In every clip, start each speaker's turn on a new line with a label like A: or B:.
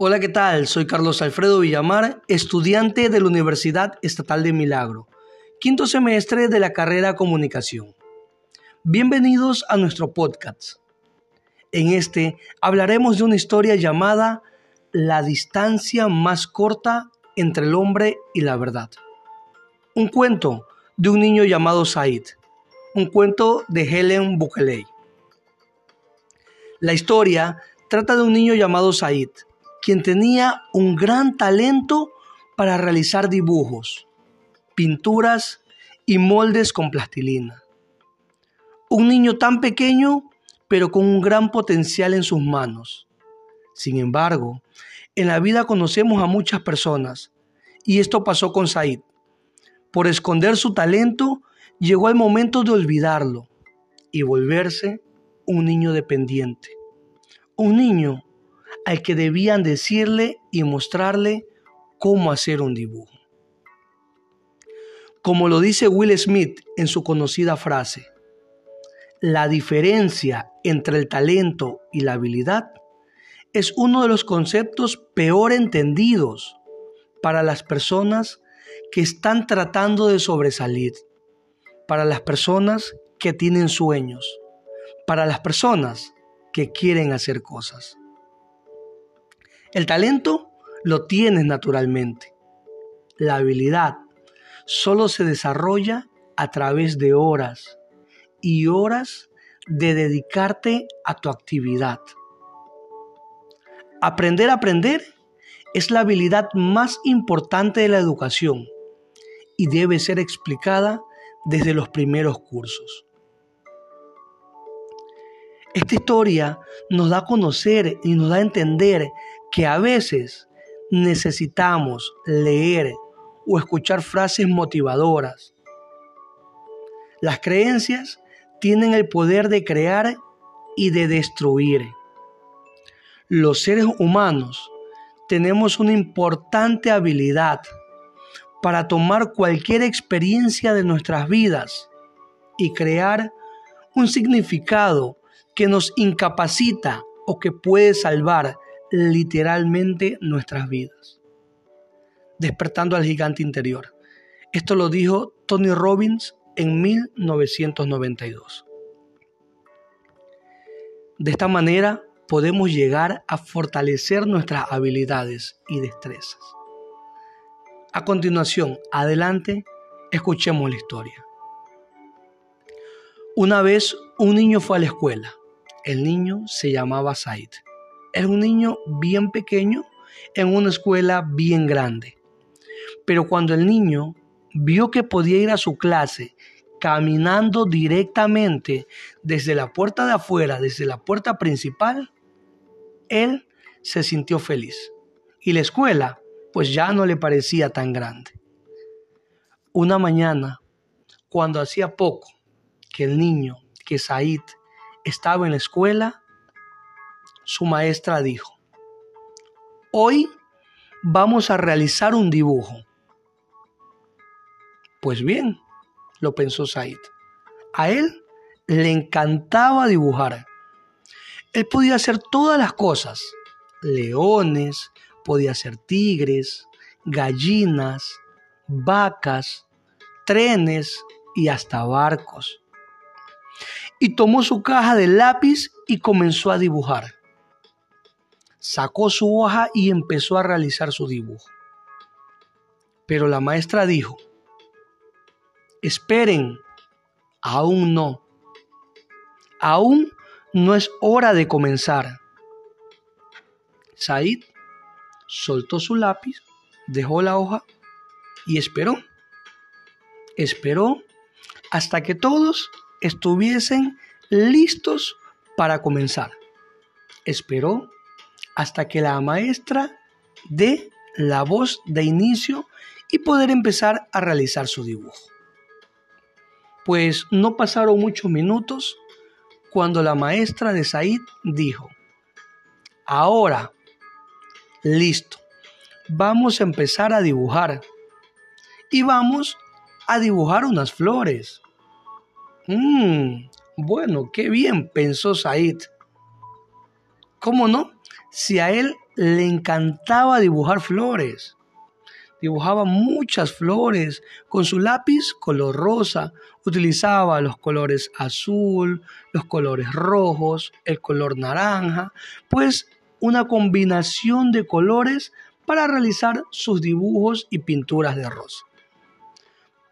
A: Hola, ¿qué tal? Soy Carlos Alfredo Villamar, estudiante de la Universidad Estatal de Milagro, quinto semestre de la carrera Comunicación. Bienvenidos a nuestro podcast. En este hablaremos de una historia llamada La distancia más corta entre el hombre y la verdad. Un cuento de un niño llamado Said, un cuento de Helen Bukeley. La historia trata de un niño llamado Said, quien tenía un gran talento para realizar dibujos, pinturas y moldes con plastilina. Un niño tan pequeño, pero con un gran potencial en sus manos. Sin embargo, en la vida conocemos a muchas personas, y esto pasó con Said. Por esconder su talento, llegó el momento de olvidarlo y volverse un niño dependiente. Un niño al que debían decirle y mostrarle cómo hacer un dibujo. Como lo dice Will Smith en su conocida frase, la diferencia entre el talento y la habilidad es uno de los conceptos peor entendidos para las personas que están tratando de sobresalir, para las personas que tienen sueños, para las personas que quieren hacer cosas. El talento lo tienes naturalmente. La habilidad solo se desarrolla a través de horas y horas de dedicarte a tu actividad. Aprender a aprender es la habilidad más importante de la educación y debe ser explicada desde los primeros cursos. Esta historia nos da a conocer y nos da a entender que a veces necesitamos leer o escuchar frases motivadoras. Las creencias tienen el poder de crear y de destruir. Los seres humanos tenemos una importante habilidad para tomar cualquier experiencia de nuestras vidas y crear un significado que nos incapacita o que puede salvar literalmente nuestras vidas. Despertando al gigante interior. Esto lo dijo Tony Robbins en 1992. De esta manera podemos llegar a fortalecer nuestras habilidades y destrezas. A continuación, adelante, escuchemos la historia. Una vez un niño fue a la escuela el niño se llamaba Said. Era un niño bien pequeño en una escuela bien grande. Pero cuando el niño vio que podía ir a su clase caminando directamente desde la puerta de afuera, desde la puerta principal, él se sintió feliz. Y la escuela, pues ya no le parecía tan grande. Una mañana, cuando hacía poco que el niño, que Said, estaba en la escuela, su maestra dijo, hoy vamos a realizar un dibujo. Pues bien, lo pensó Said. A él le encantaba dibujar. Él podía hacer todas las cosas. Leones, podía hacer tigres, gallinas, vacas, trenes y hasta barcos y tomó su caja de lápiz y comenzó a dibujar. Sacó su hoja y empezó a realizar su dibujo. Pero la maestra dijo, esperen, aún no. Aún no es hora de comenzar. Said soltó su lápiz, dejó la hoja y esperó. Esperó hasta que todos estuviesen listos para comenzar. Esperó hasta que la maestra dé la voz de inicio y poder empezar a realizar su dibujo. Pues no pasaron muchos minutos cuando la maestra de Said dijo, ahora, listo, vamos a empezar a dibujar y vamos a dibujar unas flores. Mmm, bueno, qué bien, pensó Said. ¿Cómo no? Si a él le encantaba dibujar flores. Dibujaba muchas flores con su lápiz color rosa. Utilizaba los colores azul, los colores rojos, el color naranja, pues una combinación de colores para realizar sus dibujos y pinturas de rosa.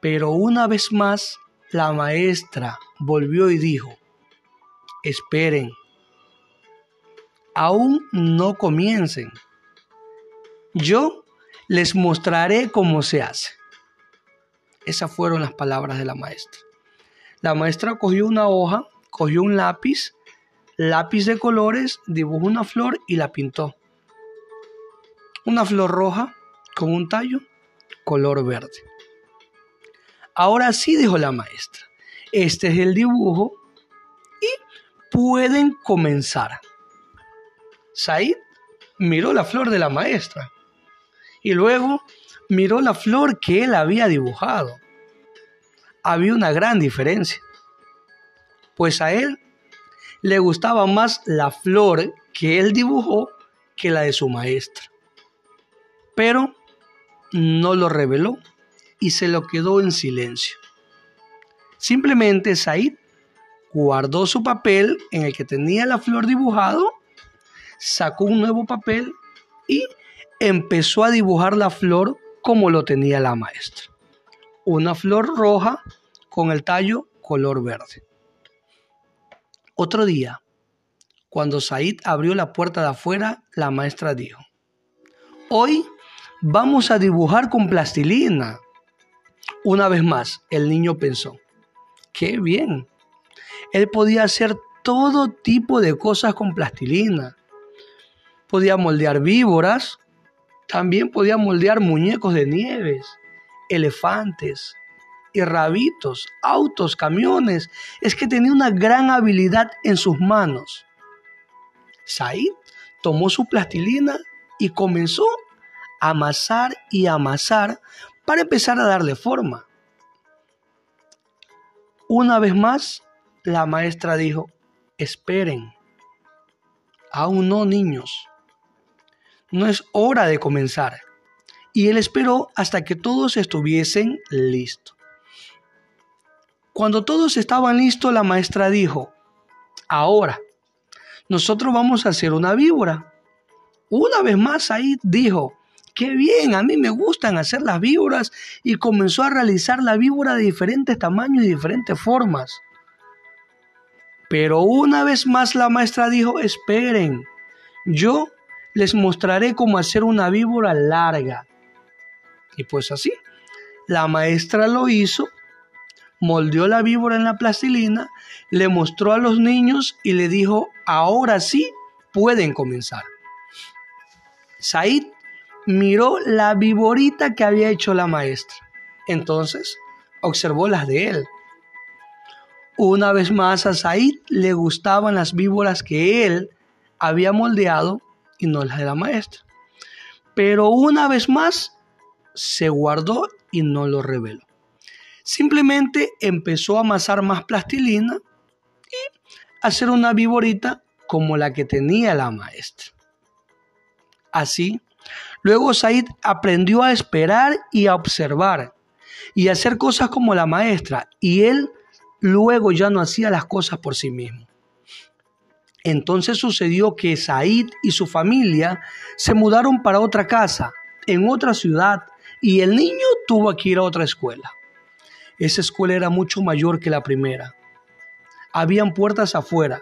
A: Pero una vez más, la maestra volvió y dijo, esperen, aún no comiencen. Yo les mostraré cómo se hace. Esas fueron las palabras de la maestra. La maestra cogió una hoja, cogió un lápiz, lápiz de colores, dibujó una flor y la pintó. Una flor roja con un tallo color verde. Ahora sí, dijo la maestra, este es el dibujo y pueden comenzar. Said miró la flor de la maestra y luego miró la flor que él había dibujado. Había una gran diferencia, pues a él le gustaba más la flor que él dibujó que la de su maestra. Pero no lo reveló y se lo quedó en silencio. Simplemente Said guardó su papel en el que tenía la flor dibujado sacó un nuevo papel y empezó a dibujar la flor como lo tenía la maestra. Una flor roja con el tallo color verde. Otro día, cuando Said abrió la puerta de afuera, la maestra dijo, hoy vamos a dibujar con plastilina. Una vez más, el niño pensó, qué bien. Él podía hacer todo tipo de cosas con plastilina podía moldear víboras, también podía moldear muñecos de nieves, elefantes y rabitos, autos, camiones. Es que tenía una gran habilidad en sus manos. Said tomó su plastilina y comenzó a amasar y amasar para empezar a darle forma. Una vez más, la maestra dijo, esperen. Aún no, niños no es hora de comenzar. Y él esperó hasta que todos estuviesen listos. Cuando todos estaban listos, la maestra dijo, ahora, nosotros vamos a hacer una víbora. Una vez más ahí dijo, qué bien, a mí me gustan hacer las víboras y comenzó a realizar la víbora de diferentes tamaños y diferentes formas. Pero una vez más la maestra dijo, esperen, yo les mostraré cómo hacer una víbora larga. Y pues así, la maestra lo hizo, moldeó la víbora en la plastilina, le mostró a los niños y le dijo, ahora sí pueden comenzar. Said miró la víborita que había hecho la maestra. Entonces observó las de él. Una vez más a Said le gustaban las víboras que él había moldeado y no la de la maestra. Pero una vez más se guardó y no lo reveló. Simplemente empezó a amasar más plastilina y hacer una viborita como la que tenía la maestra. Así, luego Said aprendió a esperar y a observar y a hacer cosas como la maestra y él luego ya no hacía las cosas por sí mismo. Entonces sucedió que Said y su familia se mudaron para otra casa, en otra ciudad, y el niño tuvo que ir a otra escuela. Esa escuela era mucho mayor que la primera. Habían puertas afuera.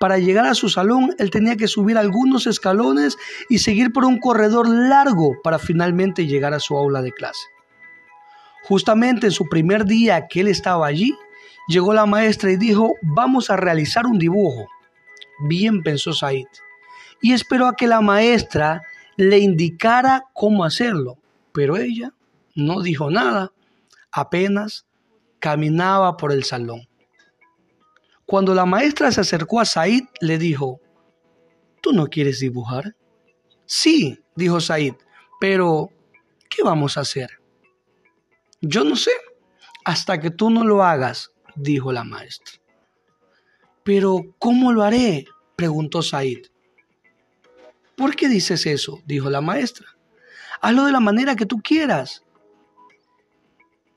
A: Para llegar a su salón, él tenía que subir algunos escalones y seguir por un corredor largo para finalmente llegar a su aula de clase. Justamente en su primer día que él estaba allí, llegó la maestra y dijo, vamos a realizar un dibujo. Bien pensó Said, y esperó a que la maestra le indicara cómo hacerlo, pero ella no dijo nada, apenas caminaba por el salón. Cuando la maestra se acercó a Said, le dijo, ¿tú no quieres dibujar? Sí, dijo Said, pero ¿qué vamos a hacer? Yo no sé, hasta que tú no lo hagas, dijo la maestra. Pero, ¿cómo lo haré? Preguntó Said. ¿Por qué dices eso? dijo la maestra. Hazlo de la manera que tú quieras.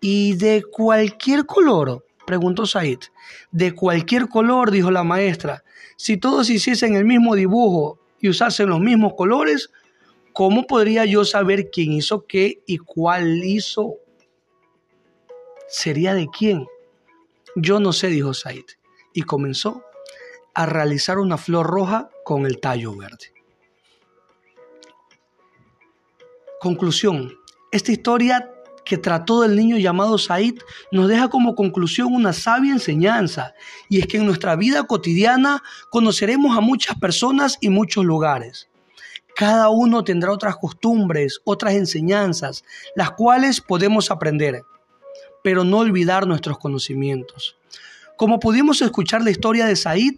A: ¿Y de cualquier color? preguntó Said. De cualquier color, dijo la maestra. Si todos hiciesen el mismo dibujo y usasen los mismos colores, ¿cómo podría yo saber quién hizo qué y cuál hizo? ¿Sería de quién? Yo no sé, dijo Said, y comenzó a realizar una flor roja con el tallo verde. Conclusión. Esta historia que trató del niño llamado Said nos deja como conclusión una sabia enseñanza, y es que en nuestra vida cotidiana conoceremos a muchas personas y muchos lugares. Cada uno tendrá otras costumbres, otras enseñanzas, las cuales podemos aprender, pero no olvidar nuestros conocimientos. Como pudimos escuchar la historia de Said,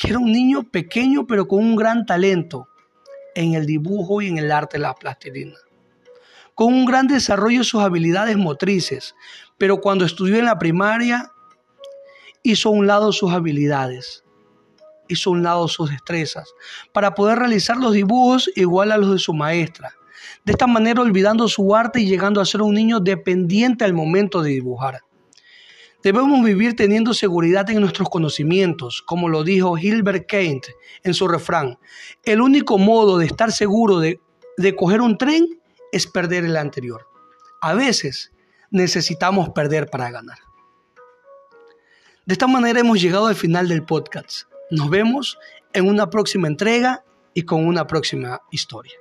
A: que era un niño pequeño pero con un gran talento en el dibujo y en el arte de la plastilina con un gran desarrollo de sus habilidades motrices, pero cuando estudió en la primaria hizo a un lado sus habilidades, hizo a un lado sus destrezas, para poder realizar los dibujos igual a los de su maestra. De esta manera olvidando su arte y llegando a ser un niño dependiente al momento de dibujar. Debemos vivir teniendo seguridad en nuestros conocimientos, como lo dijo Hilbert Kent en su refrán. El único modo de estar seguro de, de coger un tren es perder el anterior. A veces necesitamos perder para ganar. De esta manera hemos llegado al final del podcast. Nos vemos en una próxima entrega y con una próxima historia.